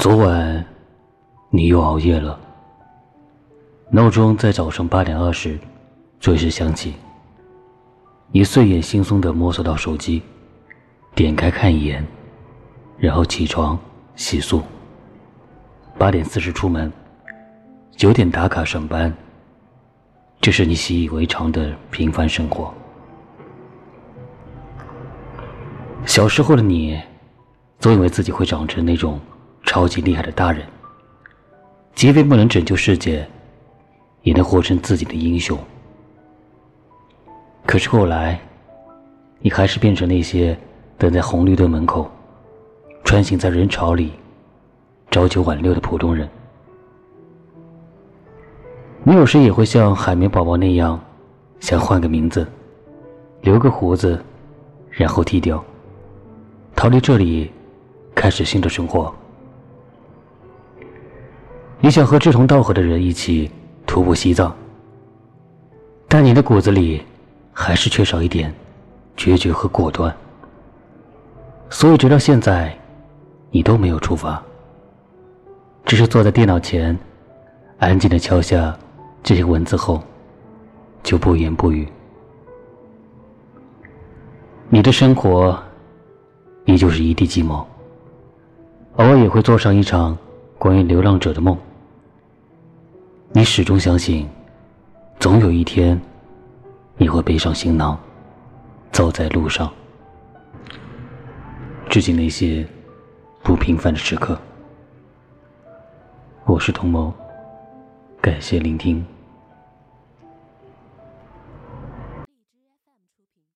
昨晚你又熬夜了。闹钟在早上八点二十准时响起。你睡眼惺忪地摸索到手机，点开看一眼，然后起床洗漱。八点四十出门，九点打卡上班。这是你习以为常的平凡生活。小时候的你，总以为自己会长成那种超级厉害的大人，即便不能拯救世界，也能活成自己的英雄。可是后来，你还是变成那些等在红绿灯门口、穿行在人潮里、朝九晚六的普通人。你有时也会像海绵宝宝那样，想换个名字，留个胡子，然后剃掉，逃离这里，开始新的生活。你想和志同道合的人一起徒步西藏，但你的骨子里还是缺少一点决绝和果断，所以直到现在，你都没有出发，只是坐在电脑前，安静的敲下。这些文字后，就不言不语。你的生活依旧是一地鸡毛，偶尔也会做上一场关于流浪者的梦。你始终相信，总有一天，你会背上行囊，走在路上。致敬那些不平凡的时刻。我是童谋。感谢聆听。